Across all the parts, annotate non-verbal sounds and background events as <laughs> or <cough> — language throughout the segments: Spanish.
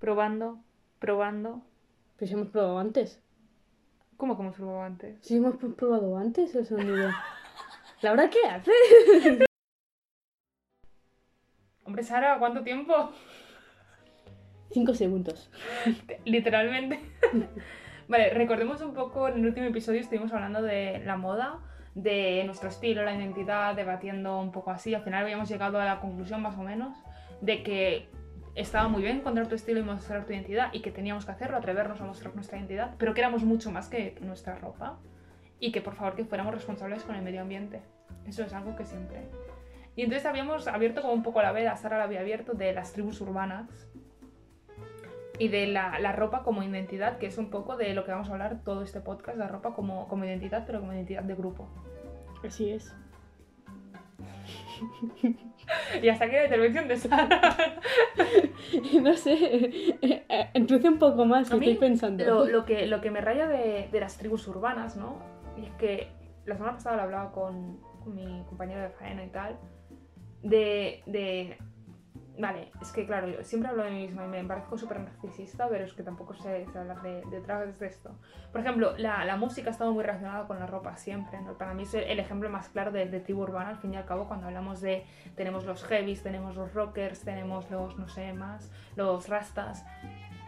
Probando, probando. Pero si hemos probado antes. ¿Cómo que hemos probado antes? Si hemos pr- probado antes el sonido. <laughs> ¿Laura qué hace? <laughs> Hombre, Sara, ¿cuánto tiempo? Cinco segundos. Literalmente. <laughs> vale, recordemos un poco, en el último episodio estuvimos hablando de la moda, de nuestro estilo, la identidad, debatiendo un poco así. Al final habíamos llegado a la conclusión, más o menos, de que estaba muy bien encontrar tu estilo y mostrar tu identidad y que teníamos que hacerlo, atrevernos a mostrar nuestra identidad, pero que éramos mucho más que nuestra ropa y que por favor que fuéramos responsables con el medio ambiente. Eso es algo que siempre. Y entonces habíamos abierto como un poco la veda, Sara la había abierto, de las tribus urbanas y de la, la ropa como identidad, que es un poco de lo que vamos a hablar todo este podcast, la ropa como, como identidad, pero como identidad de grupo. Así es. <laughs> Y hasta aquí la intervención de Sara. <laughs> No sé. eh, eh, Introduce un poco más, que estoy pensando. Lo, lo que, lo que me raya de, de las tribus urbanas, ¿no? Y es que la semana pasada lo hablaba con, con mi compañero de faena y tal, de, de... Vale, es que claro, yo siempre hablo de mí misma y me parezco súper narcisista, pero es que tampoco sé, sé hablar de, detrás de esto. Por ejemplo, la, la música ha estado muy relacionada con la ropa siempre, ¿no? Para mí es el ejemplo más claro de, de tribu urbana, al fin y al cabo, cuando hablamos de... Tenemos los heavies, tenemos los rockers, tenemos los, no sé, más, los rastas.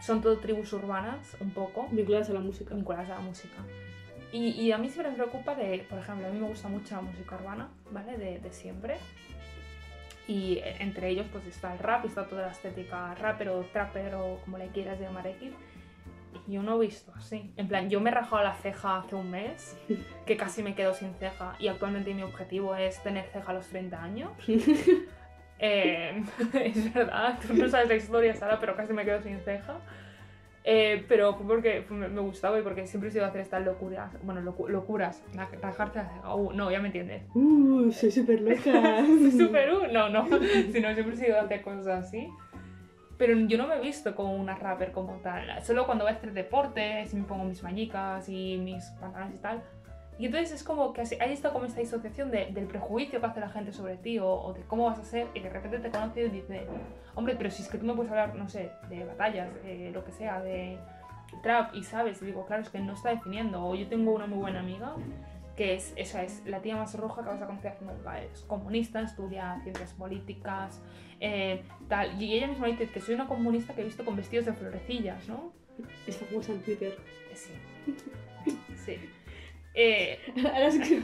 Son todo tribus urbanas, un poco Vinculadas a la música. vinculadas a la música. Y, y a mí siempre me preocupa de, por ejemplo, a mí me gusta mucho la música urbana, ¿vale? De, de siempre. Y eh, entre ellos pues está el rap, está toda la estética rapper o trapper o como le quieras llamar X. Y yo no he visto así. En plan, yo me he rajado la ceja hace un mes, <laughs> que casi me quedo sin ceja. Y actualmente mi objetivo es tener ceja a los 30 años. <laughs> Eh, <laughs> es verdad, tú no sabes la historia, Sara, pero casi me quedo sin ceja. Eh, pero fue porque me, gustaba y porque siempre he sido hacer estas locuras. Bueno, locu- locuras. Rajarse. Uh, no, ya me entiendes. Uh, soy súper loca. <laughs> Super <laughs> uh, no, no. <laughs> Sino siempre he sido hacer cosas así. Pero yo no me he visto como una rapper como tal. Solo cuando voy a hacer deporte, si me pongo mis mañicas y mis pantalones y tal. Y entonces es como que hay esta, como esta disociación de- del prejuicio que hace la gente sobre ti o, o de cómo vas a ser y de repente te conoce y dice, hombre, pero si es que tú me puedes hablar, no sé, de batallas, de lo que sea, de trap y sabes, y digo, claro, es que no está definiendo. O yo tengo una muy buena amiga que es, esa es la tía más roja que vas a conocer nunca. Es comunista, estudia ciencias políticas, eh, tal. Y ella misma dice que soy una comunista que he visto con vestidos de florecillas, ¿no? Es famosa en Twitter. Sí. <laughs> Sí. Eh, <laughs> Ahora es que...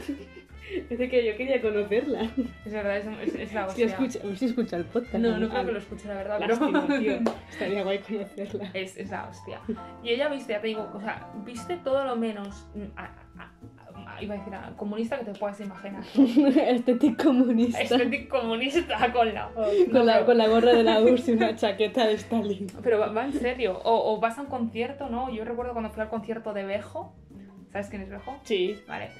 Es de que yo quería conocerla. es verdad, es, es- es la hostia. escucha, a ver si escucha el podcast. No, no creo que lo escuche, la verdad, Lástima, <laughs> pero... tío. Estaría guay conocerla. Es, es la hostia. Y ella viste, ya te digo, o sea, viste todo lo menos, mm, a- iba a decir, a- comunista que te puedas imaginar. <laughs> Estética comunista. Estético comunista con la... Con la, con la gorra de la URSS y una chaqueta de Stalin. Pero va, va en serio. O, o vas a un concierto, ¿no? Yo recuerdo cuando fui al concierto de Bejo. ¿Sabes quién es Bejo? Sí, Vale.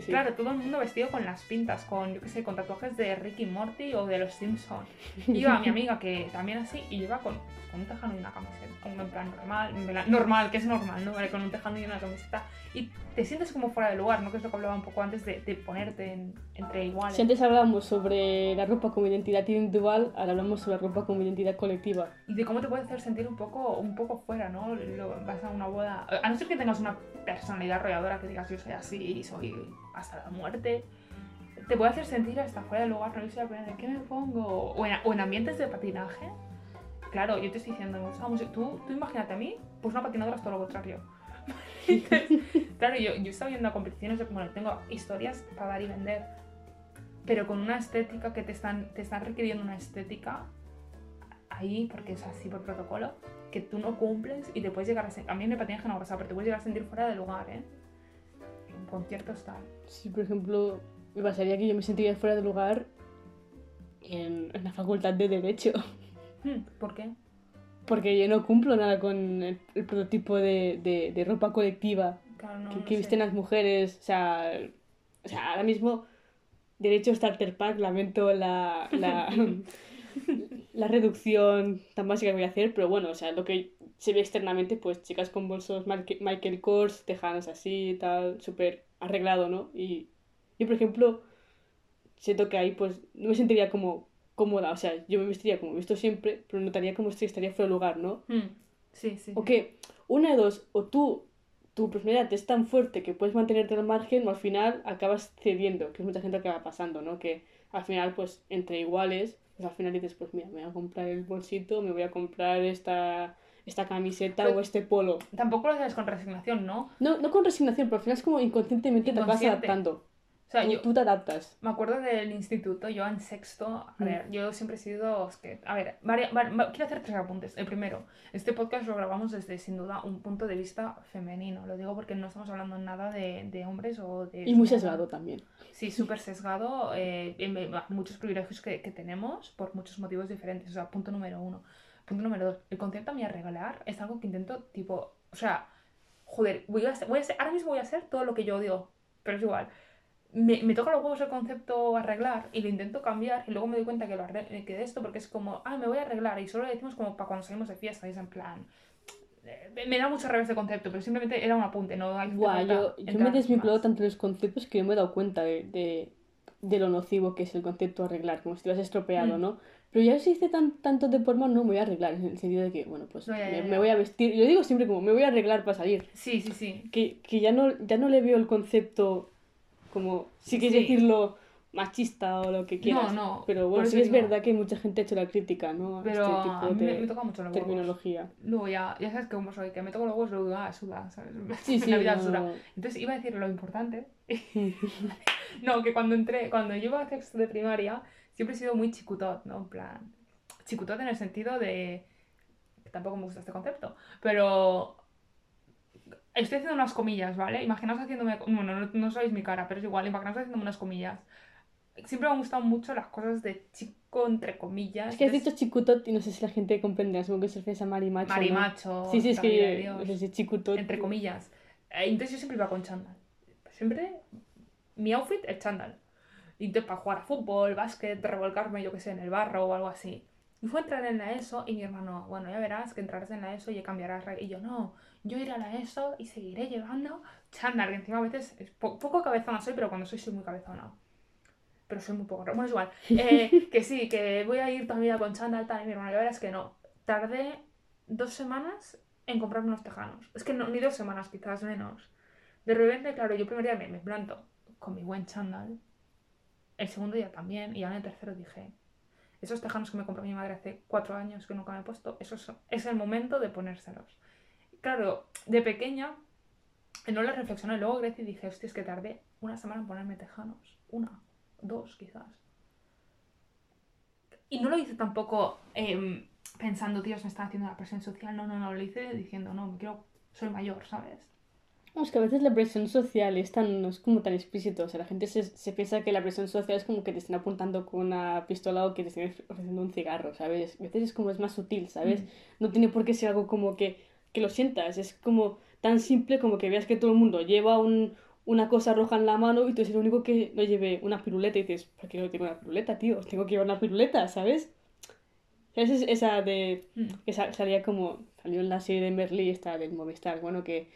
Sí, sí. Claro, todo el mundo vestido con las pintas, con, yo qué sé, con tatuajes de Ricky Morty o de los Simpsons. Iba mi amiga que también así y iba con, con un tejano y una camiseta. como En plan normal, en plan- normal, que es normal, ¿no? Vale, con un tejano y una camiseta. Y te sientes como fuera de lugar, ¿no? Que es lo que hablaba un poco antes de, de ponerte en- entre iguales. Si antes hablábamos sobre la ropa como identidad individual, ahora hablamos sobre la ropa como identidad colectiva. y de cómo te puede hacer sentir un poco, un poco fuera, ¿no? Lo- vas a una boda, a no ser que tengas una personalidad arrolladora que digas yo soy así, soy hasta la muerte, te puede hacer sentir hasta fuera del lugar, no irse a poner, ¿qué me pongo? O en, o en ambientes de patinaje. Claro, yo te estoy diciendo, me gusta la música. Tú, tú imagínate a mí, pues una patinadora es todo lo contrario. <laughs> Claro, yo, yo estaba viendo a competiciones de, bueno, tengo historias para dar y vender, pero con una estética que te están, te están requiriendo una estética ahí, porque es así por protocolo, que tú no cumples y te puedes llegar a a mí me patinaje no pasa, pero te puedes llegar a sentir fuera de lugar, ¿eh? En conciertos tal. Si, por ejemplo, me pasaría que yo me sentiría fuera de lugar en, en la facultad de Derecho. Hmm, ¿Por qué? Porque yo no cumplo nada con el, el prototipo de, de- de ropa colectiva Claro, no, que, no que sé. visten las mujeres. O sea, o sea, ahora mismo, Derecho Starter Pack, lamento la, la, <laughs> la reducción tan básica que voy a hacer, pero bueno, o sea, lo que se ve externamente, pues chicas con bolsos Michael Kors, tejanos así, tal, súper arreglado, ¿no? Y yo, por ejemplo, siento que ahí pues no me sentiría como cómoda, o sea, yo me vestiría como he visto siempre, pero notaría como si estaría fuera de lugar, ¿no? Hmm, Sí, sí. O que una de dos, o tú, tu personalidad es tan fuerte que puedes mantenerte al margen o al final acabas cediendo, que es mucha gente que va pasando, ¿no? Que al final, pues, entre iguales, pues al final dices, pues mira, me voy a comprar el bolsito, me voy a comprar esta, esta camiseta Pero- o este polo. Tampoco lo haces con resignación, ¿no? No, no con resignación, pero al final es como inconscientemente te vas Inconsciente. adaptando. O sea, tú, yo tú te adaptas. me acuerdo del instituto, yo en sexto, a Mm. ver, yo siempre he sido, es que, a ver, varia- va- va- quiero hacer tres apuntes. El primero, este podcast lo grabamos desde, sin duda, un punto de vista femenino. Lo digo porque no estamos hablando nada de, de hombres o de... Y muy sesgado también. Sí, súper sesgado. eh, en- en- muchos privilegios que, que tenemos por muchos motivos diferentes. O sea, punto número uno. Punto número dos. El concepto a mí arreglar es algo que intento, tipo, o sea, joder, voy a ser, voy a ser- ahora mismo voy a hacer todo lo que yo odio, pero es igual. Me, me toca los huevos el concepto arreglar y lo intento cambiar y luego me doy cuenta que, lo arre- que de esto porque es como, ah, me voy a arreglar y solo lo decimos como para cuando salimos de fiesta y es en plan... eh, Me da mucho revés de concepto, pero simplemente era un apunte, no hay falta yo, yo me he desvinculado tanto de los conceptos que yo me he dado cuenta de, de, de lo nocivo que es el concepto arreglar, como si te lo has estropeado, Mm. ¿no? Pero ya si hice tan, tanto de forma, no me voy a arreglar, en el sentido de que, bueno, pues No, ya, me, ya, me ya. voy a vestir. Yo digo siempre como, me voy a arreglar para salir. Sí, sí, sí. Que, que ya, no, ya no le veo el concepto como, si quieres Sí. decirlo, machista o lo que quieras. No, no. Pero bueno, sí es digo. verdad que mucha gente ha hecho la crítica, ¿no? A Pero este a tipo mí me, me toca mucho los huevos. terminología. Luego ya, ya sabes que cómo soy, que me toco los huevos luego ah, suda, ¿sabes? <laughs> Sí, sí, La vida no- suda. Entonces iba a decir lo importante. <laughs> <laughs> no, que cuando entré, cuando yo iba a sexto de primaria, siempre he sido muy chicutot, ¿no? En plan, chicutot en el sentido de... tampoco me gusta este concepto, pero... Estoy haciendo unas comillas, ¿vale? Imaginaos haciéndome... Bueno, no, no sabéis mi cara, pero es igual, imaginaos haciéndome unas comillas. Siempre me han gustado mucho las cosas de chico, entre comillas. Es que has dicho chicutot y no sé si la gente comprende, supongo que se refiere a marimacho. ¿no? marimacho, Sí, sí, es que no sé si chicutot. entre comillas. Eh, Entonces yo siempre iba con chándal. Siempre mi outfit es chándal. Y entonces para jugar a fútbol, básquet, revolcarme, yo que sé, en el barro o algo así. Y fue a entrar en la ESO y mi hermano, bueno, ya verás que entrarás en la ESO y cambiarás. re-". Y yo, no, yo iré a la ESO y seguiré llevando chándal, que encima a veces es po- poco cabezona soy, pero cuando soy soy muy cabezona. Pero soy muy poco... Bueno, es igual. <laughs> Eh, que sí, que voy a ir toda mi vida con chándal, tal, y mi hermano, ya verás que no. Tardé dos semanas en comprarme unos tejanos. Es que no, ni dos semanas, quizás menos. De repente, claro, yo primer día me, me planto con mi buen chándal. El segundo día también. Y ya en el tercero dije, esos tejanos que me compró mi madre hace cuatro años que nunca me he puesto, esos es el momento de ponérselos. Claro, de pequeña no lo reflexioné. Luego crecí y dije, hostia, es que tardé una semana en ponerme tejanos. Una, dos quizás. Y no lo hice tampoco em, pensando, Dios, me están haciendo una presión social. No, no, no, lo hice diciendo, no, me quiero, soy mayor, ¿sabes? Vamos, que a veces la presión social es tan, no es como tan explícito. O sea, la gente se, se piensa que la presión social es como que te estén apuntando con una pistola o que te estén ofreciendo un cigarro, ¿sabes? A veces es como es más sutil, ¿sabes? Mm. No tiene por qué ser algo como que, que lo sientas. Es como tan simple como que veas que todo el mundo lleva un, una cosa roja en la mano y tú eres el único que no lleve una piruleta y dices, ¿por qué no tengo una piruleta, tío? Tengo que llevar una piruleta, ¿sabes? Esa es esa de Mm. que sa- salía como, salió en la serie de Merlí esta del Movistar, bueno, que,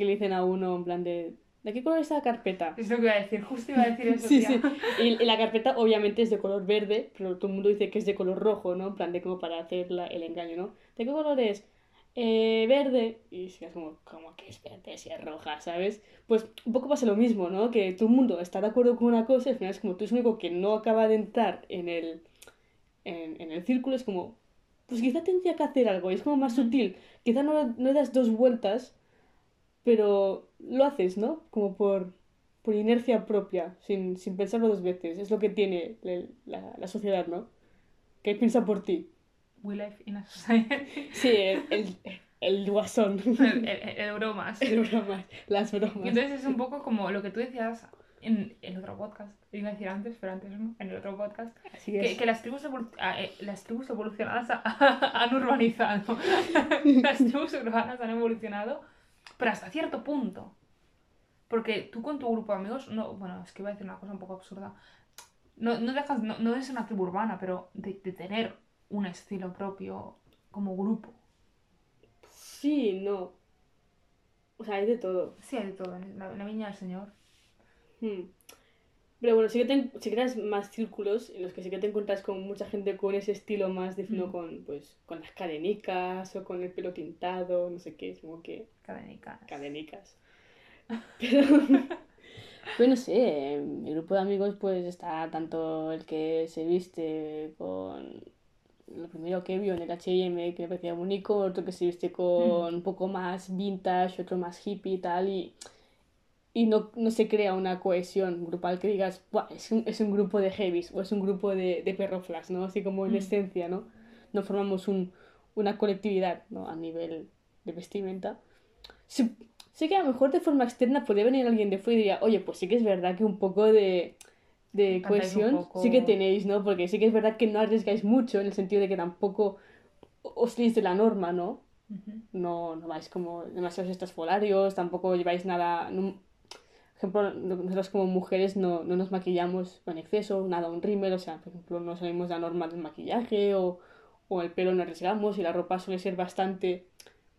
que le dicen a uno en plan de, ¿de qué color es la carpeta? Es lo que iba a decir, justo iba a decir <laughs> eso, Sí, sí. Y, y la carpeta obviamente es de color verde, pero todo el mundo dice que es de color rojo, ¿no? En plan de como para hacer la- el engaño, ¿no? ¿De qué color es? "Eh, verde. Y si es como, como que es verde si es roja, ¿sabes? Pues un poco pasa lo mismo, ¿no? Que todo el mundo está de acuerdo con una cosa y al final es como tú el único que no acaba de entrar en el, en, en el círculo, es como, pues quizá tendría que hacer algo, y es como más sutil. Quizá no, no le das dos vueltas, pero lo haces, ¿no? Como por, por inercia propia, sin, sin pensarlo dos veces. Es lo que tiene la, la- la sociedad, ¿no? Que piensa por ti. We live in a society. Sí, el, el, el guasón. <laughs> el, el- bromas. El bromas, las Y bromas. entonces es un poco como lo que tú decías en el otro podcast. Iba a decir antes, pero antes no. En el otro podcast. Así Que, es. que las, tribus eh, las tribus evolucionadas ha- <laughs> han urbanizado. <laughs> las tribus urbanas han evolucionado, pero hasta cierto punto. Porque tú con tu grupo de amigos, no, bueno, es que iba a decir una cosa un poco absurda. No, no dejas, no, no de ser una tribu urbana, pero de, de tener un estilo propio como grupo. Sí, no. O sea, hay de todo. Sí, hay de todo en la, en la viña del Señor. Hmm. Pero bueno, sí que, te, sí que creas más círculos en los que sí que te encuentras con mucha gente con ese estilo más definido Mm. con, pues, con las cadenicas o con el pelo tintado, no sé qué, es como que Cadenicas. cadenicas. <laughs> Pero, pues no sé, en mi grupo de amigos pues está tanto el que se viste con lo primero que vio en el H&M que me parecía bonito, otro que se viste con un poco más vintage, otro más hippie y tal, y, y no, no se crea una cohesión grupal que digas, "Buah, es un, es un grupo de heavies o es un grupo de, de perroflas, ¿no? Así como en Mm. esencia, ¿no? No formamos un, una colectividad, ¿no? A nivel de vestimenta. Sí, sí que a lo mejor de forma externa podría venir alguien de fuera y diría, oye, pues sí que es verdad que un poco de, de cohesión poco- sí que tenéis, ¿no? Porque sí que es verdad que no arriesgáis mucho en el sentido de que tampoco os salís de la norma, ¿no? Ujú. No, no vais como demasiados estos folarios, tampoco lleváis nada... no- ejemplo, nosotros como mujeres no, no nos maquillamos en exceso, nada, un rímel, o sea, por ejemplo, no salimos de la norma del maquillaje o, o el pelo no arriesgamos y la ropa suele ser bastante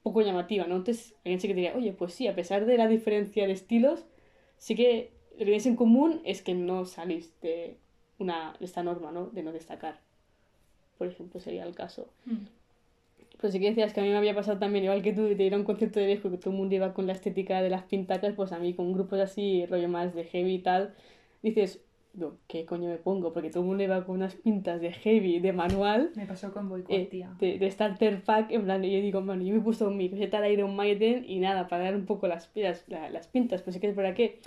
poco llamativa, ¿no? Entonces, alguien sí que diría, oye, pues sí, a pesar de la diferencia de estilos, sí que lo que tenéis en común es que no salís de, una, de esta norma, ¿no? De no destacar. Por ejemplo, sería el caso. Mm. Pues sí que decías que a mí me había pasado también, igual que tú, de ir a un concierto de viejo que todo el mundo iba con la estética de las pintacas, pues a mí con grupos así, rollo más de heavy y tal, dices, no, ¿qué coño me pongo? Porque todo el mundo iba con unas pintas de heavy, de manual, Me pasó con Boycott, eh, tía. de, de starter pack, en plan, y yo digo, bueno, yo me he puesto mi coseta de Iron Maiden y nada, para dar un poco las, las, la- las pintas, pues sí que es verdad que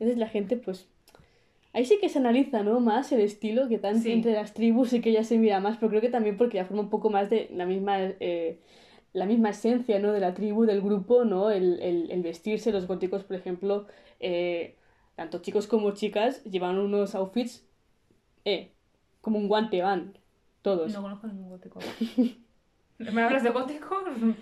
a veces la gente, pues, ahí sí que se analiza, ¿no? Más el estilo que tanto Sí. entre las tribus sí que ya se mira más, pero creo que también porque ya forma un poco más de la misma, eh, la misma esencia, ¿no? De la tribu, del grupo, ¿no? El, el, el vestirse, los góticos, por ejemplo, eh, tanto chicos como chicas llevan unos outfits, eh, como un guante van, todos. No conozco ningún gótico. <laughs> ¿Me hablas de góticos? <laughs>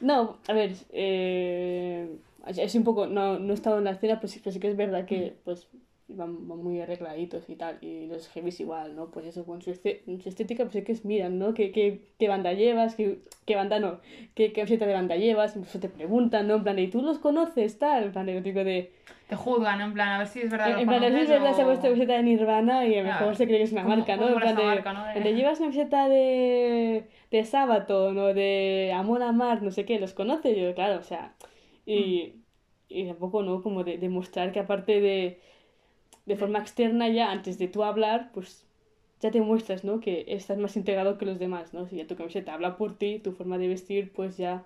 No, a ver, eh, es un poco, no, no he estado en la escena, pues, sí- pero sí que es verdad que pues van, van muy arregladitos y tal, y los heavies igual, ¿no? Pues eso, con su, estética, pues sí que es miran, ¿no? ¿Qué, qué, qué banda llevas? ¿Qué, qué banda no? ¿Qué camiseta de banda llevas? Incluso te preguntan, ¿no? En plan, ¿y tú los conoces? Tal, en plan, lo típico de... Te juzgan, en plan, a ver si es verdad. En, lo en plan, es conoces verdad, se ha puesto camiseta de Nirvana y a lo mejor se cree que es una ¿cómo- marca, ¿no? En plan de, marca, no? De- llevas una camiseta de, de Sabaton o de Amor a Mar, no sé qué, ¿los conoces? Yo, claro, o sea, y, y tampoco, ¿no? Como de demostrar que aparte de, de forma externa ya, antes de tú hablar, pues ya te muestras, ¿no? Que estás más integrado que los demás, ¿no? Si ya tu camiseta habla por ti, tu forma de vestir, pues ya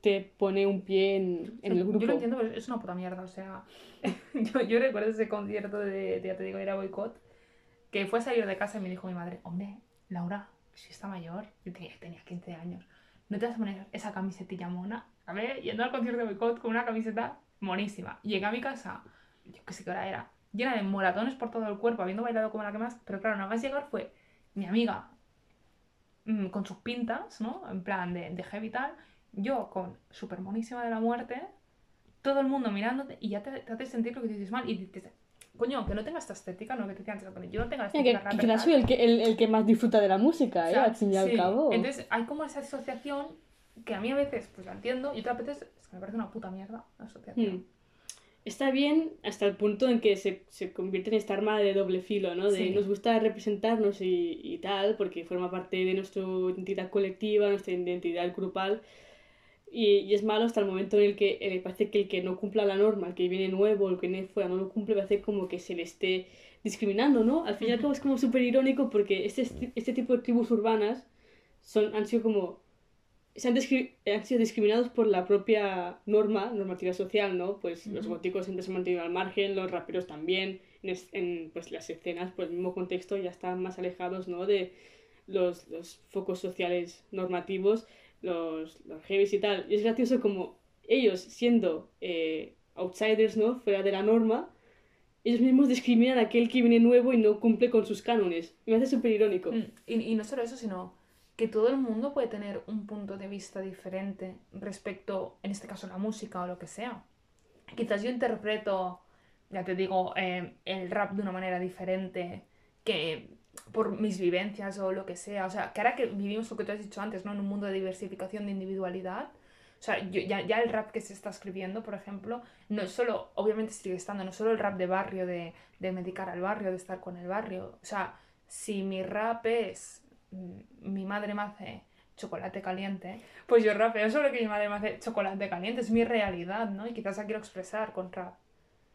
te pone un pie en, en el grupo. Yo lo entiendo, pero es una puta mierda. O sea, <laughs> yo, yo recuerdo ese concierto de, de, ya te digo, era boicot, que fue a salir de casa y me dijo mi madre, hombre, Laura, si está mayor, yo tenía, tenía 15 años, no te vas a poner esa camisetilla mona. A ver, yendo al concierto de boicot con una camiseta monísima. Llegué a mi casa, yo qué sé qué hora era, llena de moratones por todo el cuerpo, habiendo bailado como la que más, pero claro, nada más llegar fue mi amiga mm, con sus pintas, ¿no? En plan de, de heavy tal, yo con súper monísima de la muerte, todo el mundo mirándote y ya te, te hace sentir lo que dices mal y dices, coño, que no tenga esta estética, no que te decía antes, que yo no tenga la estética que, que tal. soy el que, el, el que más disfruta de la música, O ¿eh? sea, Al fin y al sí. cabo. Entonces hay como esa asociación que a mí a veces pues la entiendo y otras veces es que me parece una puta mierda la asociación. Hmm. Está bien hasta el punto en que se, se convierte en esta arma de doble filo, ¿no? De Sí. nos gusta representarnos y, y tal, porque forma parte de nuestra identidad colectiva, nuestra identidad grupal. Y, y es malo hasta el momento en el que eh, parece que el que no cumpla la norma, el que viene nuevo, el que viene fuera no lo cumple, parece como que se le esté discriminando, ¿no? Al fin y al cabo es como súper irónico porque este, este tipo de tribus urbanas son, han sido como se han, han sido discriminados por la propia norma, normativa social, ¿no? Pues los Ujú. góticos siempre se han mantenido al margen, los raperos también, en, es- en, pues, las escenas, por el mismo contexto, ya están más alejados, ¿no? De los, los focos sociales normativos, los, los heavies y tal. Y es gracioso como ellos, siendo eh, outsiders, ¿no? Fuera de la norma, ellos mismos discriminan a aquel que viene nuevo y no cumple con sus cánones. Y me hace súper irónico. Mm, Y, y no solo eso, sino que todo el mundo puede tener un punto de vista diferente respecto, en este caso, la música o lo que sea. Quizás yo interpreto, ya te digo, eh, el rap de una manera diferente que por mis vivencias o lo que sea. O sea, que ahora que vivimos lo que tú has dicho antes, ¿no? En un mundo de diversificación de individualidad, O sea, ya, el rap que se está escribiendo, por ejemplo, no es solo, obviamente sigue estando, no solo el rap de barrio, de, de medicar al barrio, de estar con el barrio. O sea, si mi rap es, mi madre me hace chocolate caliente, pues yo rapeo sobre que mi madre me hace chocolate caliente, es mi realidad, ¿no? Y quizás la quiero expresar con rap.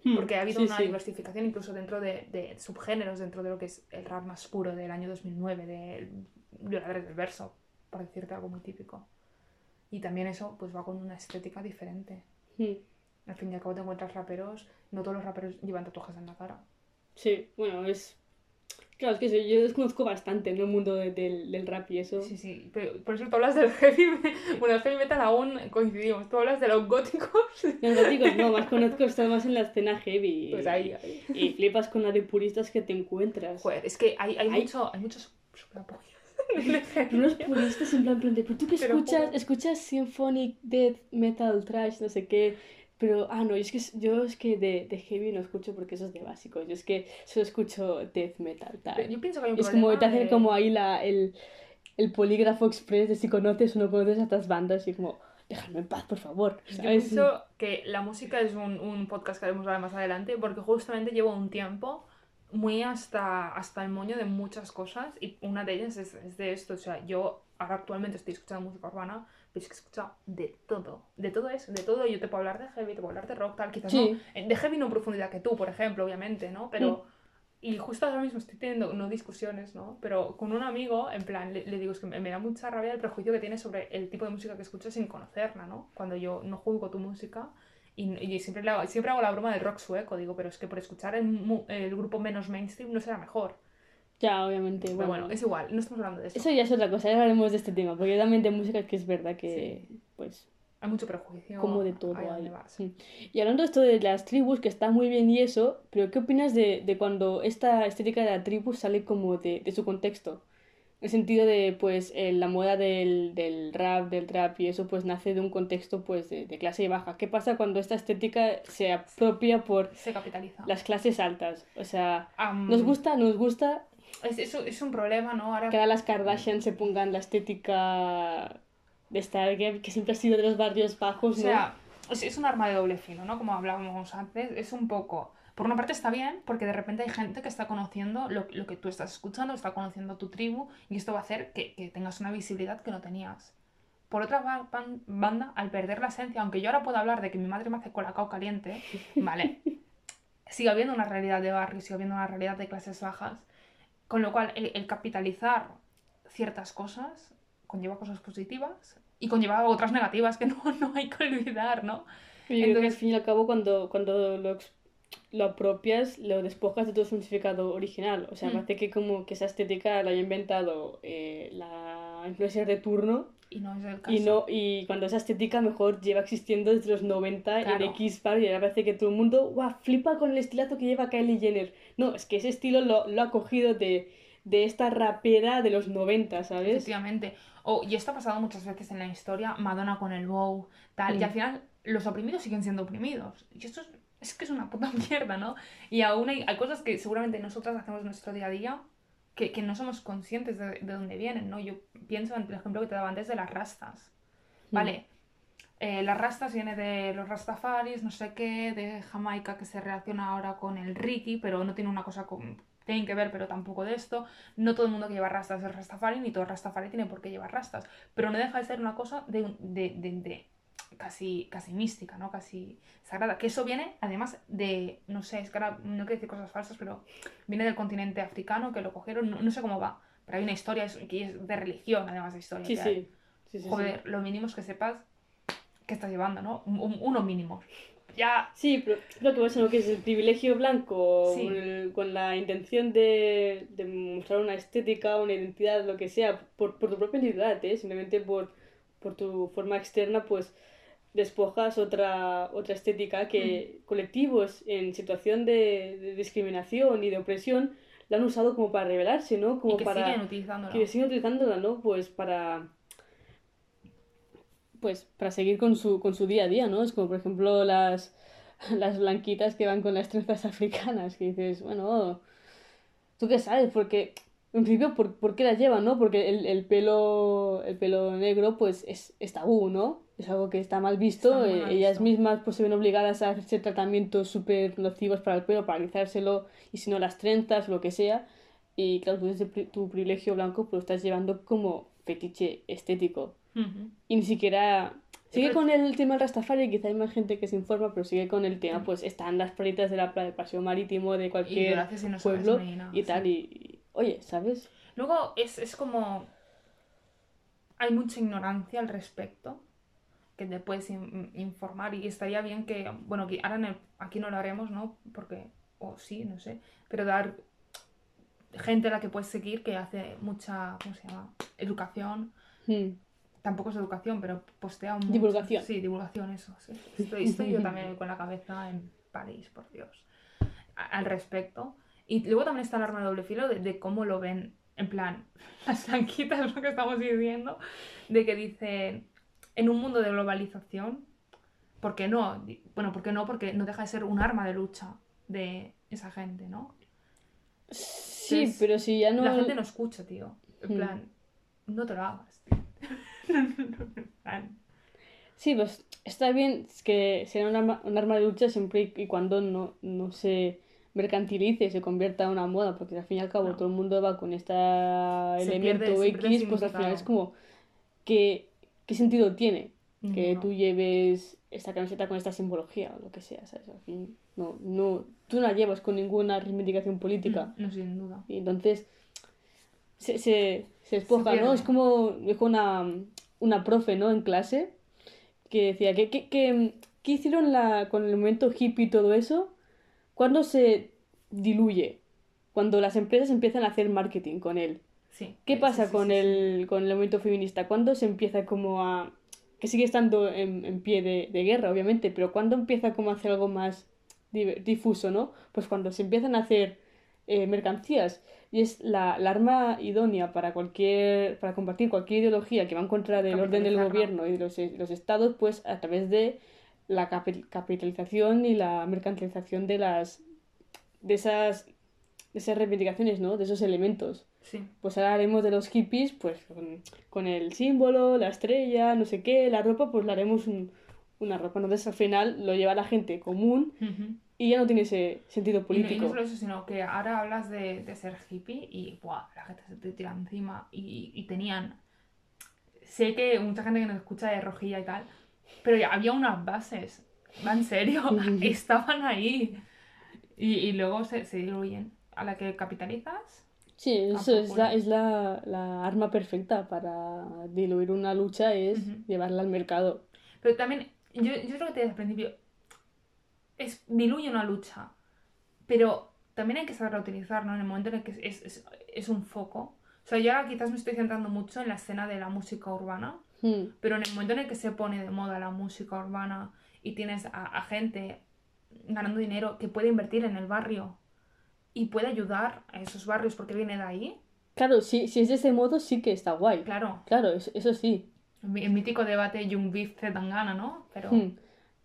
Hmm, Porque ha habido sí, una sí. diversificación incluso dentro de, de subgéneros, dentro de lo que es el rap más puro del año 2009, de Violadores del Verso, por decirte algo muy típico. Y también eso pues va con una estética diferente. Hmm. Al fin y al cabo te encuentras raperos, no todos los raperos llevan tatuajes en la cara. Sí, bueno, es... Claro, es que eso, yo desconozco bastante, ¿no? El mundo de- del, del rap y eso. Sí, sí, pero por eso tú hablas del heavy me- Bueno, el heavy metal aún coincidimos. Tú hablas de los góticos. <laughs> Los góticos no, más conozco, estás más en la escena heavy. Pues ahí, ahí. Y flipas con la de puristas que te encuentras. Joder, es que hay, hay, Hay- mucho, hay muchos <laughs> en. Unos puristas en plan, en plan de, pero tú que escuchas, escuchas symphonic, death, metal, trash, no sé qué. Pero, ah, no, es que yo es que de, de heavy no escucho porque eso es de básico. Yo es que solo escucho death metal, tal. Yo pienso que hay un Es como problema te hacen de- como ahí la, el, el polígrafo express de si conoces o no conoces a estas bandas y como, déjame en paz, por favor. Yo pienso que la música es un, un podcast que haremos más adelante porque justamente llevo un tiempo muy hasta, hasta el moño de muchas cosas y una de ellas es, es de esto. O sea, yo ahora actualmente estoy escuchando música urbana, pero es que he escuchado de todo. De todo eso, de todo. Yo te puedo hablar de heavy, te puedo hablar de rock, tal. Quizás Sí. no. eh, De heavy no en profundidad que tú, por ejemplo, obviamente, ¿no? Pero... Y justo ahora mismo estoy teniendo, no discusiones, ¿no? Pero con un amigo, en plan, le, le digo, es que me, me da mucha rabia el prejuicio que tienes sobre el tipo de música que escuchas sin conocerla, ¿no? Cuando yo no juzgo tu música y, y siempre, siempre hago la broma del rock sueco, digo, pero es que por escuchar el, el grupo menos mainstream no será mejor. Ya, obviamente. Pero Bueno, bueno, es igual, no estamos hablando de eso. Eso ya es otra cosa, ya hablaremos de este tema, porque también de música que es verdad que, pues, Hay mucho prejuicio. como de todo ahí hay. Mm. Y hablando de esto de las tribus, que está muy bien y eso, pero ¿qué opinas de, de cuando esta estética de la tribu sale como de, de su contexto? El sentido de, pues, eh, la moda del, del rap, del trap y eso, pues, nace de un contexto, pues, de, de clase baja. ¿Qué pasa cuando esta estética se apropia por Se capitaliza. las clases altas? O sea, nos gusta, nos gusta Es, es, es un problema, ¿no? Ahora que ahora las Kardashian se pongan la estética de estar, que, que siempre ha sido de los barrios bajos, O sea, es, es un arma de doble filo, ¿no? Como hablábamos antes, es un poco... Por una parte está bien, porque de repente hay gente que está conociendo lo, lo que tú estás escuchando, está conociendo tu tribu, y esto va a hacer que, que tengas una visibilidad que no tenías. Por otra ba- ban- banda, al perder la esencia, aunque yo ahora puedo hablar de que mi madre me hace colacao caliente, <laughs> ¿vale? sigue habiendo una realidad de barrio, sigue habiendo una realidad de clases bajas, con lo cual el, el capitalizar ciertas cosas conlleva cosas positivas y conlleva otras negativas que <laughs> no, no hay que olvidar, ¿no? Que al Entonces- fin y al cabo cuando, cuando lo, lo apropias, lo despojas de todo su significado original. O sea, Mm. parece que como que esa estética la haya inventado eh, la influencer de turno Y no es el caso. y no y cuando esa estética mejor lleva existiendo desde los 90 Claro. en X bar y ahora parece que todo el mundo guau, flipa con el estilazo que lleva Kylie Jenner. No, es que ese estilo lo, lo ha cogido de, de esta rapera de los 90, ¿sabes? Efectivamente. O, y esto ha pasado muchas veces en la historia, Madonna con el bow, tal, y Mm. al final los oprimidos siguen siendo oprimidos. Y esto es, es que es una puta <laughs> mierda, ¿no? Y aún hay, hay cosas que seguramente nosotras hacemos en nuestro día a día que, que no somos conscientes de, de dónde vienen, ¿no? Yo pienso en el ejemplo que te daba antes de las rastas. Mm. Vale, eh, las rastas viene de los rastafaris, no sé qué, de Jamaica que se relaciona ahora con el Ricky, pero no tiene una cosa con... Tienen que ver, pero tampoco de esto. No todo el mundo que lleva rastas es rastafari, ni todo rastafari tiene por qué llevar rastas. Pero no deja de ser una cosa de, un- de, de- de casi, casi mística, ¿no? Casi sagrada. Que eso viene, además, de... No sé, es que ahora no quiero decir cosas falsas, pero viene del continente africano, que lo cogieron, no, no sé cómo va. Pero hay una historia es- que es de religión, además de historia. Sí, que sí. sí, sí, sí. Joder, lo mínimo es que sepas qué estás llevando, ¿no? Un- un- uno mínimo. Ya. Sí, pero creo que pasa lo que es el privilegio blanco Sí. con, el- con la intención de, de mostrar una estética, una identidad, lo que sea, por, por tu propia identidad, ¿eh? simplemente por, por tu forma externa, pues despojas otra, otra estética que colectivos en situación de, de discriminación y de opresión la han usado como para rebelarse, ¿no? Como y que para siguen utilizándolo. que siguen utilizándola, ¿no? Pues para pues para seguir con su con su día a día, ¿no? Es como por ejemplo las las blanquitas que van con las trenzas <laughs> africanas, que dices, bueno, ¿tú qué sabes? Porque en principio, ¿por, por qué la llevan, no? Porque el, el pelo el pelo negro, pues, es, es tabú, ¿no? Es algo que está mal visto. Está eh, mal ellas visto. mismas, pues, se ven obligadas a hacerse tratamientos súper nocivos para el pelo, para alisárselo, y si no, las trenzas, lo que sea. Y claro, tú desde tu privilegio blanco, pues, lo estás llevando como fetiche estético. Ujú. Y ni siquiera... Sigue Pero- con el tema del Rastafari, quizá hay más gente que se informa, pero sigue con el tema, pues están las playas de la playa de paseo marítimo de cualquier y no pueblo y tal, sí. y- oye, ¿sabes? Luego es, es como. Hay mucha ignorancia al respecto que te puedes in- informar y estaría bien que. Bueno, que ahora en el- aquí no lo haremos, ¿no? Porque. O sí, no sé. Pero dar gente a la que puedes seguir que hace mucha. ¿Cómo se llama? Educación. Hmm. Tampoco es educación, pero postea mucho. Divulgación. Sí, divulgación, eso. Sí. Estoy, estoy yo también con la cabeza en París, por Dios. a- Al respecto. Y luego también está el arma de doble filo de, de cómo lo ven, en plan, <laughs> las blanquitas, lo que estamos diciendo, de que dicen, en un mundo de globalización, ¿por qué no? Bueno, ¿por qué no? Porque no deja de ser un arma de lucha de esa gente, ¿no? Sí, Entonces, pero si ya no... La gente no escucha, tío. En Hmm. plan, no te lo hagas, tío. En plan, Sí, pues está bien que sea un arma, un arma de lucha siempre y cuando no, no se mercantilice y se convierta en una moda, porque al fin y al cabo No. todo el mundo va con este elemento pierde- X, pues al final es como, ¿qué, qué sentido tiene que tú lleves esta camiseta con esta simbología o lo que sea, ¿sabes? Al fin, no, no, tú no la llevas con ninguna reivindicación política. No, sin duda. Y entonces se, se, se despoja, ¿no? Es como dijo una, una profe, ¿no? En clase, que decía, ¿qué, qué, qué, qué hicieron la, con el movimiento hippie y todo eso? ¿Cuándo se diluye? Cuando las empresas empiezan a hacer marketing con él. Sí. ¿Qué pasa sí, con, sí, el, con el movimiento feminista? ¿Cuándo se empieza como a... que sigue estando en, en pie de, de guerra, obviamente, pero ¿cuándo empieza como a hacer algo más di- difuso, ¿no? Pues cuando se empiezan a hacer eh, mercancías y es la, la arma idónea para cualquier para combatir cualquier ideología que va en contra del orden del gobierno y de los, los estados, pues a través de la capi- capitalización y la mercantilización de las de esas de esas reivindicaciones, ¿no? De esos elementos. Sí. Pues ahora haremos de los hippies, pues con, con el símbolo, la estrella, no sé qué, la ropa, pues la haremos un- una ropa. Entonces al final lo lleva la gente común Ujú. y ya no tiene ese sentido Y no, y político. no solo eso, sino que ahora hablas de, de ser hippie y ¡buah! la gente se te tira encima. Y, y tenían. Sé que mucha gente que nos escucha de rojilla y tal, pero ya había unas bases. Va en serio, <laughs> <laughs> estaban ahí. Y, y luego se, se diluyen. A la que capitalizas, Sí, eso es, la, es la, la arma perfecta para diluir una lucha, es Ujú. llevarla al mercado. Pero también, yo, yo creo que te dije al principio, es, diluye una lucha, pero también hay que saberla utilizar, ¿no? En el momento en el que es, es, es un foco. O sea, yo ahora quizás me estoy centrando mucho en la escena de la música urbana, Hmm. pero en el momento en el que se pone de moda la música urbana y tienes a, a gente ganando dinero que puede invertir en el barrio y puede ayudar a esos barrios porque viene de ahí, Claro, si, si es de ese modo sí que está guay. claro, Claro, eso, eso sí. el, mítico debate Young Beef Zetangana, ¿no? Pero... Hmm.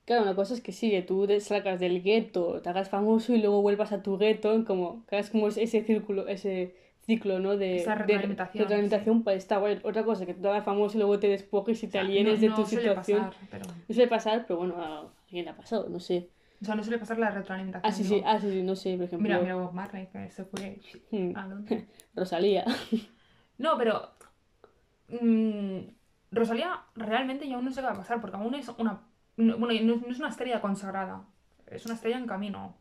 Claro, una cosa es que sí, que tú te salgas del gueto, te hagas famoso y luego vuelvas a tu gueto, como, que hagas como ese círculo, ese ciclo, ¿no? De, Esa de- retroalimentación, retroalimentación, pues está guay. Otra cosa que tú te hagas famoso y luego te despojes y te O sea, alienes no- de tu suele situación. pasar, pero... No suele pasar, pero bueno, a alguien le ha pasado, no sé. O sea, no suele pasar la retroalimentación. Ah, sí, sí, digo. ah, sí, sí, no sé, por ejemplo. Mira, mira Bob Marley, que se fue hmm, a Londres. <laughs> Rosalía. <laughs> No, pero... mm, Rosalía realmente yo aún no sé qué va a pasar, porque aún es una... no- bueno, no, no es una estrella consagrada. Es una estrella en camino.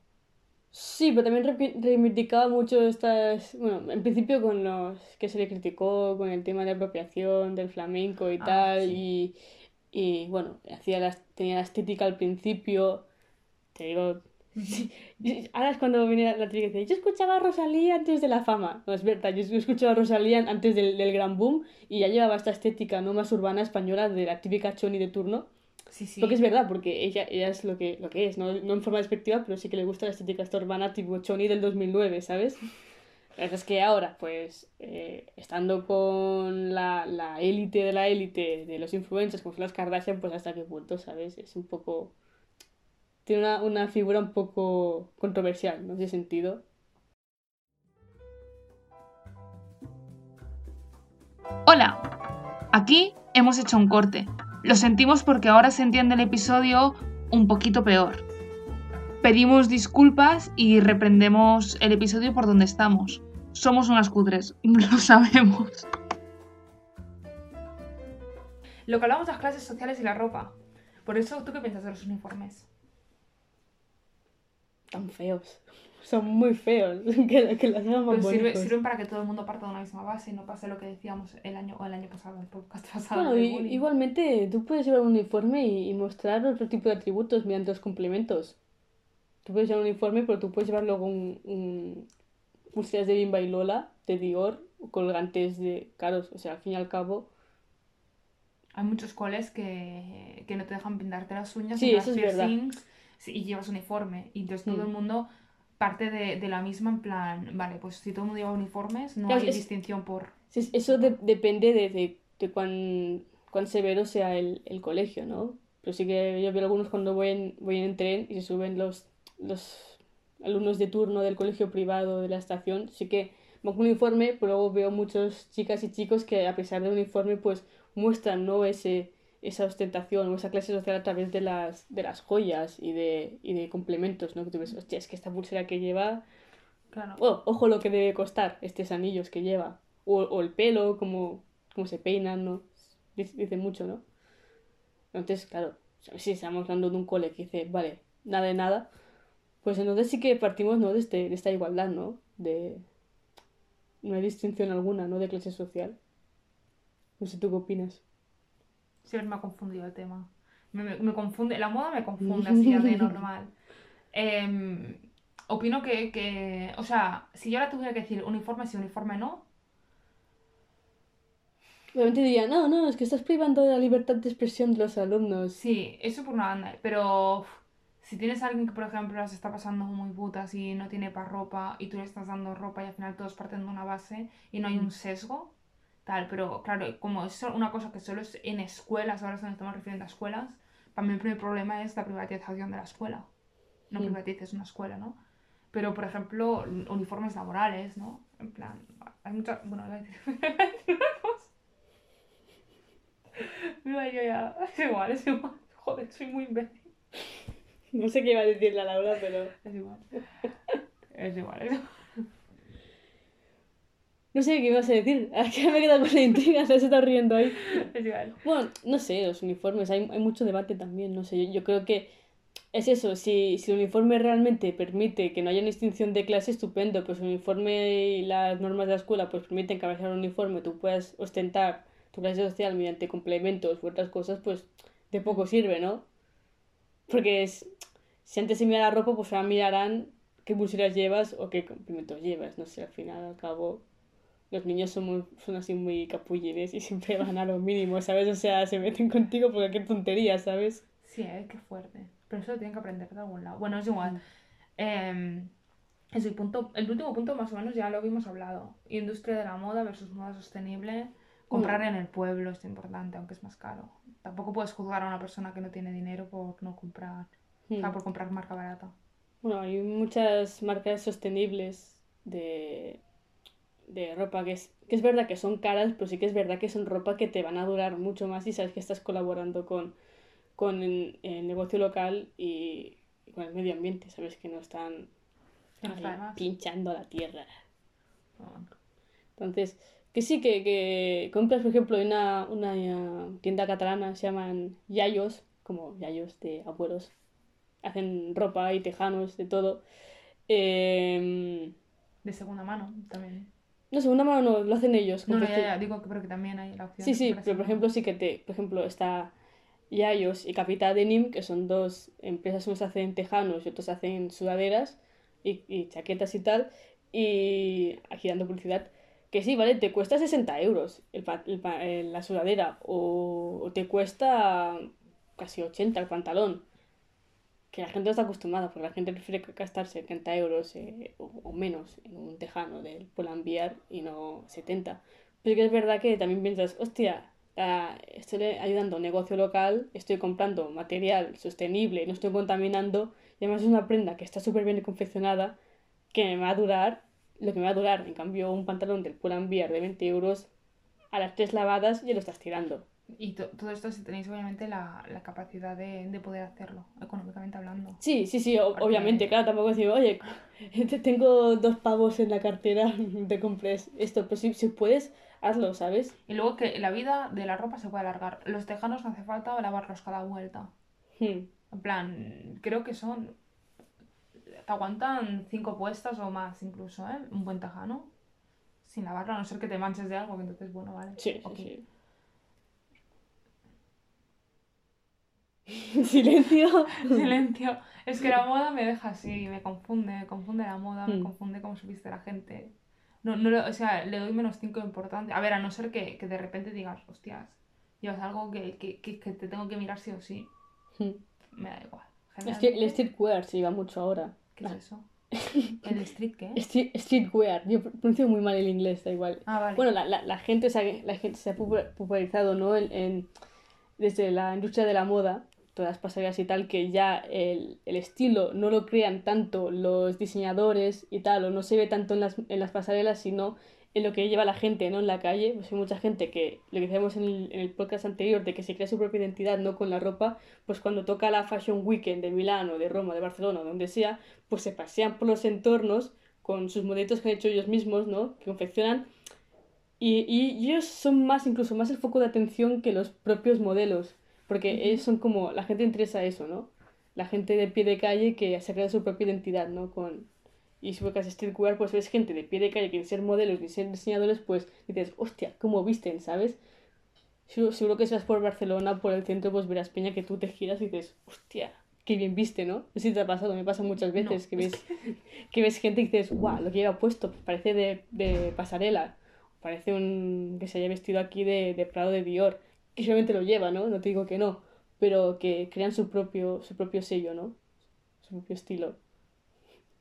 Sí, pero también reivindicaba mucho estas, bueno, en principio con los que se le criticó con el tema de apropiación del flamenco y Ah, tal, sí. y, y bueno, hacía la, tenía la estética al principio, te digo, y ahora es cuando viene la, tía que dice, yo escuchaba a Rosalía antes de la fama, no es verdad, yo, yo escuchaba a Rosalía antes del, del gran boom y ya llevaba esta estética no más urbana española de la típica choni de turno, Sí, sí. lo que es verdad, porque ella, ella es lo que, lo que es, no, no en forma despectiva, pero sí que le gusta la estética esta urbana tipo Choni del 2009, ¿sabes? La verdad es que ahora, pues, eh, estando con la la élite de la élite de los influencers, como son las Kardashian, pues hasta qué punto, ¿sabes? Es un poco... Tiene una, una figura un poco controversial, ¿no? En ese sentido. Hola, aquí hemos hecho un corte. Lo sentimos porque ahora se entiende el episodio un poquito peor. Pedimos disculpas y reprendemos el episodio por donde estamos. Somos unas cutres, <laughs> lo sabemos. Lo que hablamos de las clases sociales y la ropa. Por eso, ¿tú qué piensas de los uniformes? Tan feos. Son muy feos. <laughs> Que, que los hagan más Pero sirve- sirven para que todo el mundo parta de una misma base y no pase lo que decíamos el año, o el año pasado, el podcast <laughs> pasado. Bueno, igualmente tú puedes llevar un uniforme y, y mostrar otro tipo de atributos mediante los complementos. Tú puedes llevar un uniforme, pero tú puedes llevar luego un, un pulseras de Bimba y Lola, de Dior, colgantes de caros. O sea, al fin y al cabo, Hay muchos coles que, que no te dejan pintarte las uñas, Sí, eso las es piercings, sí, y llevas uniforme. Y entonces todo Mm. el mundo parte de, de la misma en plan, vale, pues si todo el mundo lleva uniformes, no Claro, hay es- distinción por... Eso de- depende de, de, de cuán, cuán severo sea el, el colegio, ¿no? Pero sí que yo veo algunos cuando voy en, voy en tren y se suben los, los alumnos de turno del colegio privado de la estación, sí que van con uniforme, pero luego veo muchos chicas y chicos que a pesar del uniforme pues muestran, ¿no? Ese, esa ostentación o esa clase social a través de las, de las joyas y de, y de complementos, ¿no? Que tú ves, hostia, es que esta pulsera que lleva Claro. Oh, ojo lo que debe costar estos anillos que lleva. O, o el pelo, como, como se peinan, ¿no? Dice, dice mucho, ¿no? Entonces, claro, si estamos hablando de un cole que dice, vale, nada de nada, pues entonces sí que partimos, ¿no? De, este, de esta igualdad, ¿no? De... No hay distinción alguna, ¿no? De clase social. No sé, ¿tú qué opinas? Siempre me ha confundido el tema. Me, me- me confunde, la moda me confunde así de <laughs> normal. Em, opino que, que, o sea, si yo ahora tuviera que decir uniforme sí, uniforme no, Obviamente diría, no, no, es que estás privando de la libertad de expresión de los alumnos. Sí, eso por una banda, pero uf, si tienes a alguien que, por ejemplo, las está pasando muy putas y no tiene para ropa y tú le estás dando ropa y al final todos parten de una base y no hay un sesgo, tal, pero claro, como es una cosa que solo es en escuelas, ahora nos estamos refiriendo a escuelas, para mí el primer problema es la privatización de la escuela. No Mm. privatices una escuela, ¿no? Pero, por ejemplo, uniformes laborales, ¿no? En plan, hay muchas... Bueno, iba a decir una cosa. Mira, yo ya... Es igual, es igual. Joder, soy muy imbécil. No sé qué iba a decir la Laura, pero... Es igual. Es igual, es igual. No sé qué ibas a decir. <laughs> Aquí me he quedado con la intriga, se está riendo ahí. <laughs> Es igual. Bueno, no sé, los uniformes, hay, hay mucho debate también, no sé, yo, yo creo que es eso, si, si el uniforme realmente permite que no haya distinción de clase, estupendo, pues el uniforme y las normas de la escuela pues permiten que a del uniforme tú puedas ostentar tu clase social mediante complementos u otras cosas, pues de poco sirve, ¿no? Porque es, si antes se mira la ropa, pues ahora mirarán qué pulseras llevas o qué complementos llevas, no sé, al final, al cabo los niños son, muy- son así muy capullines y <laughs> siempre van a lo mínimo, ¿sabes? O sea, se meten contigo por cualquier tontería, ¿sabes? Sí, eh, qué fuerte. Pero eso lo tienen que aprender de algún lado. Bueno, es igual. Eso, y punto, el último punto más o menos ya lo habíamos hablado. Industria de la moda versus moda sostenible. Comprar en el pueblo es importante, aunque es más caro. Tampoco puedes juzgar a una persona que no tiene dinero por no comprar, o sea, Mm. por comprar marca barata. Bueno, hay muchas marcas sostenibles de, de ropa que es, que es verdad que son caras, pero sí que es verdad que son ropa que te van a durar mucho más y sabes que estás colaborando con, con el, el negocio local y, y con el medio ambiente, sabes que no están de ahí pinchando la tierra. Entonces, que sí, que, que compras, por ejemplo, en una, una eh, tienda catalana, se llaman Yayos, como Yayos de abuelos. Hacen ropa y tejanos, de todo. Em, De segunda mano también. No, segunda mano no, lo hacen ellos. No, ya, ya, digo que, pero que también hay la opción. Sí, sí, pero por ejemplo sí que te, por ejemplo está Yayos y Capita Denim, que son dos empresas, unos hacen tejanos y otros hacen sudaderas y, y chaquetas y tal, y aquí dando publicidad, que sí, vale, te cuesta 60 euros el eh, la sudadera o, o te cuesta casi 80 el pantalón. Que la gente no está acostumbrada, porque la gente prefiere gastar 70 euros eh, o, menos en un tejano del Pull&Bear y no 70. Pero es verdad que también piensas, hostia, estoy ayudando a un negocio local, estoy comprando material sostenible, no estoy contaminando, y además es una prenda que está súper bien confeccionada, que me va a durar lo que me va a durar. En cambio, un pantalón del Pull&Bear de 20 euros, a las tres lavadas ya lo estás tirando. Y to- todo esto si tenéis obviamente la, la capacidad de, de poder hacerlo, económicamente hablando. Sí, sí, sí, Porque- obviamente, claro, tampoco decir, oye, <laughs> te- tengo dos pavos en la cartera, <laughs> te compres esto, pero si, si puedes, hazlo, ¿sabes? Y luego que la vida de la ropa se puede alargar. Los tejanos no hace falta lavarlos cada vuelta. Hmm. En plan, creo que son. Te aguantan cinco puestas o más incluso, ¿eh? Un buen tejano. Sin lavarlo, a no ser que te manches de algo, que entonces, bueno, vale. Sí, sí, sí. <laughs> Silencio. Silencio. Es que la moda me deja así, me confunde, me confunde la moda, me Mm. confunde cómo se viste la gente. No, no, o sea, le doy menos 5 de importancia. A ver, a no ser que, que de repente digas, hostias, llevas algo que, que, que, te tengo que mirar sí o sí. Hmm. Me da igual. Es que el streetwear se lleva mucho ahora. ¿Qué es eso? <laughs> ¿El street qué? Street, streetwear, yo pronuncio muy mal el inglés, da igual. Ah, vale. Bueno, la, la, la gente, se ha, la gente se ha popu- popularizado, ¿no? En, en- desde la industria de la moda, todas las pasarelas y tal, que ya el, el estilo no lo crean tanto los diseñadores y tal, o no se ve tanto en las, en las pasarelas, sino en lo que lleva la gente, ¿no? En la calle, pues hay mucha gente que, lo que decíamos en el, en el podcast anterior, de que se crea su propia identidad, no con la ropa, pues cuando toca la Fashion Weekend de Milán o de Roma, de Barcelona, donde sea, pues se pasean por los entornos con sus modelitos que han hecho ellos mismos, ¿no? Que confeccionan y, y ellos son más, incluso más el foco de atención que los propios modelos, porque ellos son como, la gente interesa eso, ¿no? La gente de pie de calle que se crea su propia identidad, ¿no? Con, y si buscas streetwear, pues ves gente de pie de calle que sin ser modelos ni ser diseñadores, pues dices, hostia, ¿cómo visten, sabes? Seguro, que si vas por Barcelona, por el centro, pues verás peña que tú te giras y dices, hostia, qué bien viste, ¿no? No sé si te ha pasado, me pasa muchas veces No, que es ves <laughs> que ves gente y dices, guau, lo que lleva puesto, parece de, de pasarela, parece un que se haya vestido aquí de, de Prado de Dior, que solamente lo lleva, ¿no? No te digo que no, pero que crean su propio, su propio sello, ¿no? Su propio estilo.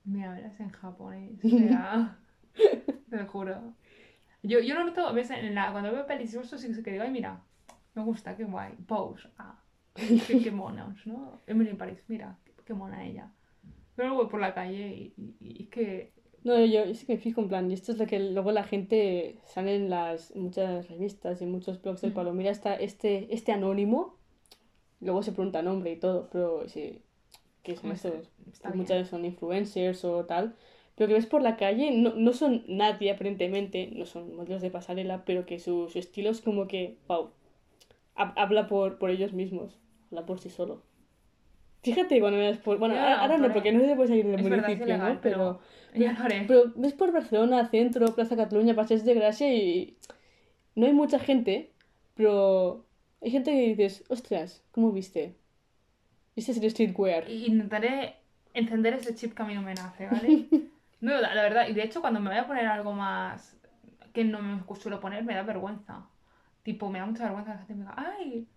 Mira, verás en japonés. <laughs> O sea, te lo juro. Yo, yo lo noto, ves, en la, cuando veo pelis sí que digo, ay, mira, me gusta, qué guay. Pose, ah, qué, qué monos, ¿no? Emily in Paris, mira, qué, qué mona ella. Pero luego voy por la calle y, y, y es que No, yo, yo sí que me fijo en plan, y esto es lo que luego la gente sale en las muchas revistas y muchos blogs del Mm. palo. Mira está este, este anónimo, luego se pregunta nombre y todo, pero sí, que son estos? bien. muchas veces son influencers o tal, pero que ves por la calle, no, no son nadie aparentemente, no son modelos de pasarela, pero que su, su estilo es como que, wow, hab- habla por, por ellos mismos, habla por sí solo. Fíjate cuando veas por... Bueno, ahora, ahora no, porque no se puede salir del es verdad, municipio, ilegal, ¿no? pero, ya. Pero ves por Barcelona, Centro, Plaza Cataluña, Paseos de Gracia y no hay mucha gente, pero hay gente que dices, ostras, ¿cómo viste? ¿Viste el streetwear? Y intentaré encender ese chip que a mí no me nace, ¿vale? <laughs> No, la, la verdad, y de hecho cuando me voy a poner algo más que no me suelo poner, me da vergüenza. Tipo, me da mucha vergüenza que la gente me diga, ¡ay!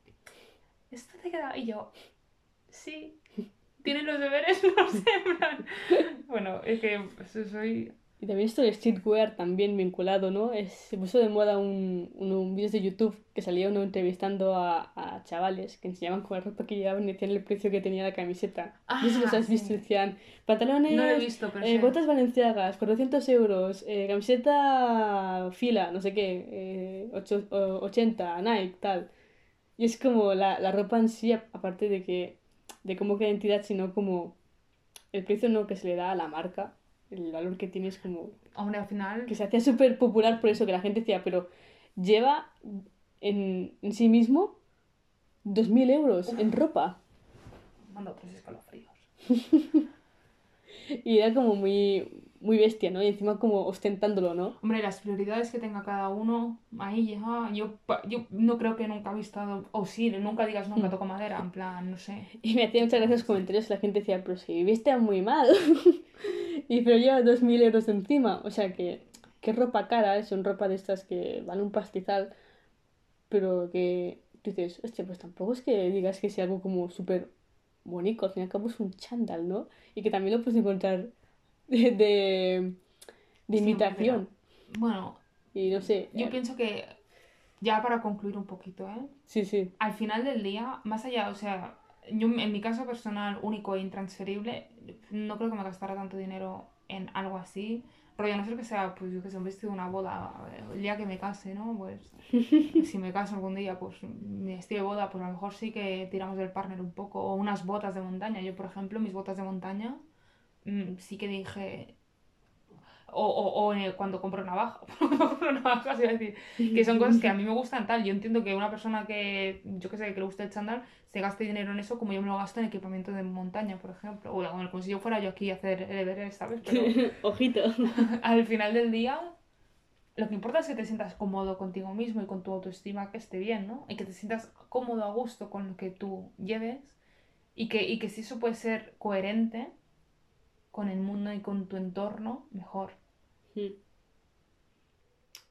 Esto te queda... Y yo, sí, ¿tienes los deberes? <laughs> No sé. Bueno, es que pues, soy... Y también esto del streetwear también vinculado, ¿no? Es, se puso de moda un, un, un vídeo de YouTube que salía uno entrevistando a, a chavales que enseñaban con la ropa que llevaban y decían el precio que tenía la camiseta. no sé si los Ah, has visto, sí. decían pantalones, No he visto, pero eh, sé. botas valenciagas, 400 euros, eh, camiseta fila, no sé qué, eh, ocho- o- 80, Nike, tal. Y es como la, la ropa en sí, aparte de que de cómo queda identidad, sino como el precio no que se le da a la marca, el valor que tiene es como Hombre, al final... que se hacía súper popular por eso que la gente decía, pero lleva en, en sí mismo 2.000 euros en ropa. Mando tres escalofríos. <laughs> Y era como muy, muy bestia, ¿no? Y encima como ostentándolo, ¿no? Hombre, las prioridades que tenga cada uno, ahí ya, yo, yo no creo que nunca he visto, o sí, nunca digas nunca Mm. toco madera, en plan, no sé. Y me hacía muchas gracias los comentarios la gente decía, pero si viste muy mal. <laughs> y pero lleva 2.000 euros encima. O sea que, que ropa cara, son ropa de estas que vale un pastizal, pero que tú dices, hostia, pues tampoco es que digas que sea algo como súper bonito, al fin y al cabo es un chándal, ¿no? Y que también lo puedes encontrar de, de, de Sí, imitación. Bueno, Y no sé, yo eh, pienso que, ya para concluir un poquito, ¿eh? sí, sí. Al final del día, más allá, o sea, yo en mi caso personal, único e intransferible, no creo que me gastara tanto dinero en algo así. Rollo, a no ser que sea, pues yo que sé, un vestido de una boda, el día que me case, ¿no? Pues <laughs> si me caso algún día, pues mi vestido de boda, pues a lo mejor sí que tiramos del partner un poco. O unas botas de montaña. Yo, por ejemplo, mis botas de montaña, mm, sí que dije... O, o, o en el- cuando compro navaja, <laughs> compro navajas, iba a decir, que son cosas que a mí me gustan tal. Yo entiendo que una persona que, yo que sé, que le gusta el chándal, se gaste dinero en eso como yo me lo gasto en equipamiento de montaña, por ejemplo. O como si yo fuera yo aquí a hacer el Everest, ¿sabes? Pero <laughs> Ojito. <laughs> al final del día, lo que importa es que te sientas cómodo contigo mismo y con tu autoestima que esté bien, ¿no? Y que te sientas cómodo, a gusto con lo que tú lleves y que, y que si eso puede ser coherente con el mundo y con tu entorno, mejor. Mm.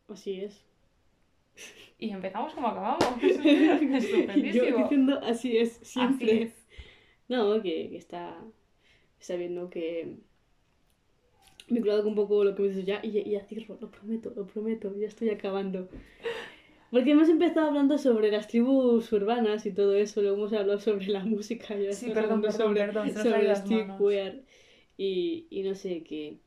Así es. Y empezamos como acabamos. <laughs> Yo Estupendísimo. diciendo así es, siempre. Así es. No, que, que está, está viendo que me he cuidado con un poco lo que me dices ya y, y ya cierro, lo prometo, lo prometo, ya estoy acabando. Porque hemos empezado hablando sobre las tribus urbanas y todo eso, luego hemos hablado sobre la música, ya Sí, perdón, hablando perdón, sobre, perdón, sobre ido las manos. Y, y no sé, que,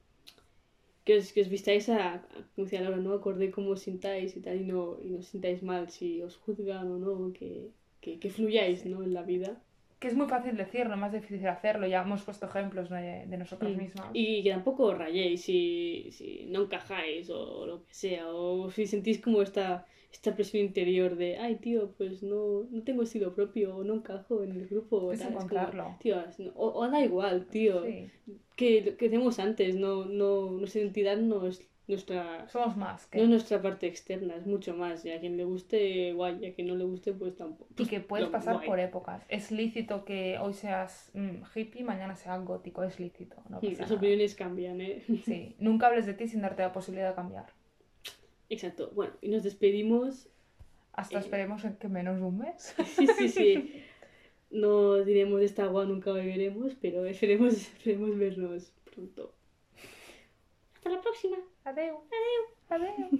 que, os, que os vistáis a, como decía Laura, ¿no? Acordé cómo os sintáis y tal, y no, y no os sintáis mal si os juzgan o no, que, que, que fluyáis, ¿no? En la vida. Que es muy fácil decirlo, más difícil hacerlo. Ya hemos puesto ejemplos de, de nosotras Mm. mismas. Y que tampoco rayéis si, si no encajáis o lo que sea, o si sentís como esta, esta presión interior de, ay tío, pues no, no tengo estilo propio, o no encajo en el grupo, Es como, encontrarlo. tío, es- no- o, o da igual, tío, Sí. que lo que decíamos antes, no, no, nuestra identidad no es nuestra, Somos más. que- no es nuestra parte externa, es mucho más, y a quien le guste, guay, y a quien no le guste, pues tampoco. Y que puedes pasar guay. por épocas. Es lícito que hoy seas mm, hippie, mañana seas gótico. Es lícito. No Sí, Las nada. opiniones cambian, ¿eh? Sí. Nunca hables de ti sin darte la posibilidad de cambiar. Exacto. Bueno, y nos despedimos. Hasta Eh. esperemos en que menos un mes. <laughs> Sí, sí, sí. No diremos de esta agua nunca beberemos, pero esperemos, <laughs> esperemos vernos pronto. Hasta la próxima. Adeu. Adeu. Adeu.